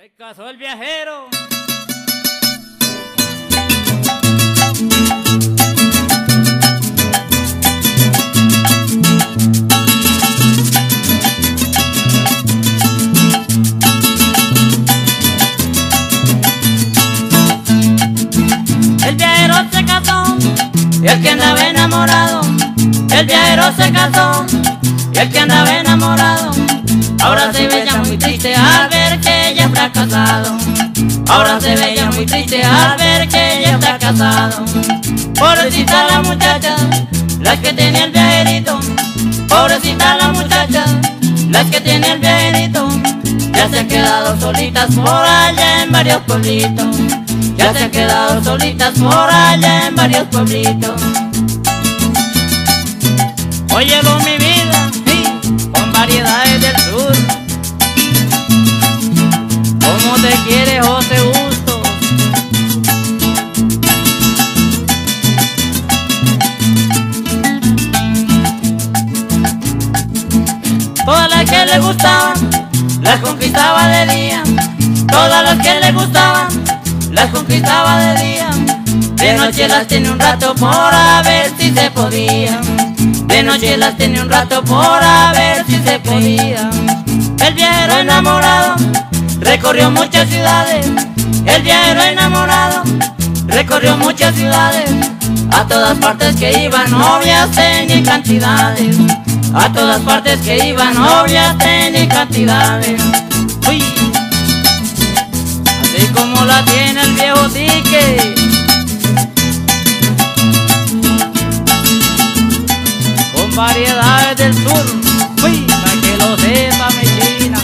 Se casó el viajero. El viajero se casó y el que andaba enamorado. El viajero se casó y el que andaba enamorado. Ahora se ve ya muy triste al ver que ella está casado. Pobrecita la muchacha, la que tiene el viajerito. Pobrecita la muchacha, la que tiene el viajerito. Ya se han quedado solitas por allá en varios pueblitos. Ya se han quedado solitas por allá en varios pueblitos. Óyelo mi vida, sí, con variedades del sur. ¿Cómo te quiere José Todas las que le gustaban, las conquistaba de día. Todas las que le gustaban, las conquistaba de día. De noche las tenía un rato por a ver si se podía. De noche las tenía un rato por a ver si se podía. El viajero enamorado recorrió muchas ciudades. El viajero enamorado recorrió muchas ciudades. A todas partes que iba novias tenía cantidades. A todas partes que iba novias tenía cantidades. Uy, así como la tiene el viejo tique. Con variedades del sur. Uy, para que lo sepa mi china.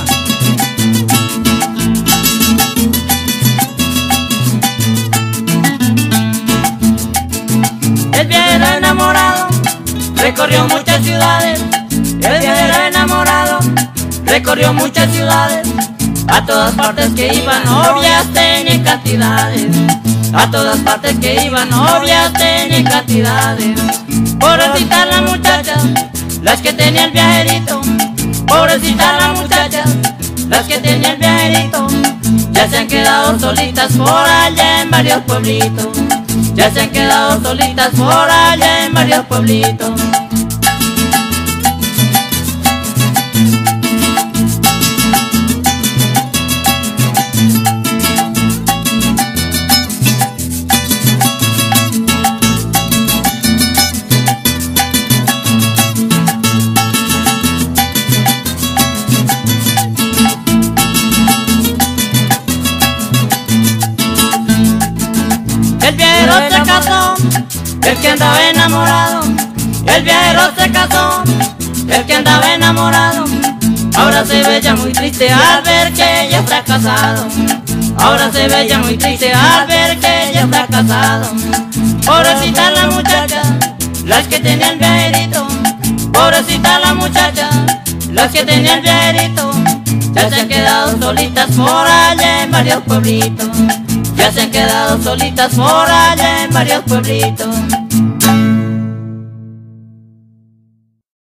El viajero enamorado recorrió muchas ciudades. Recorrió muchas ciudades. A todas partes que iba novias tenía cantidades. A todas partes que iba novias tenía cantidades. Pobrecita la muchacha, las que tenía el viajerito. Pobrecita la muchacha, las que tenía el viajerito. Ya se han quedado solitas por allá en varios pueblitos. Ya se han quedado solitas por allá en varios pueblitos. El que andaba enamorado. El viajero se casó, el que andaba enamorado. Ahora se ve ya muy triste al ver que ella está casado. Ahora se ve ya muy triste al ver que ella está casado. Pobrecita la muchacha, las que tenía el viajerito. Pobrecita la muchacha, las que tenía el viajerito. Ya se han quedado solitas por allá en varios pueblitos. Ya se han quedado solitas por allá en varios pueblitos.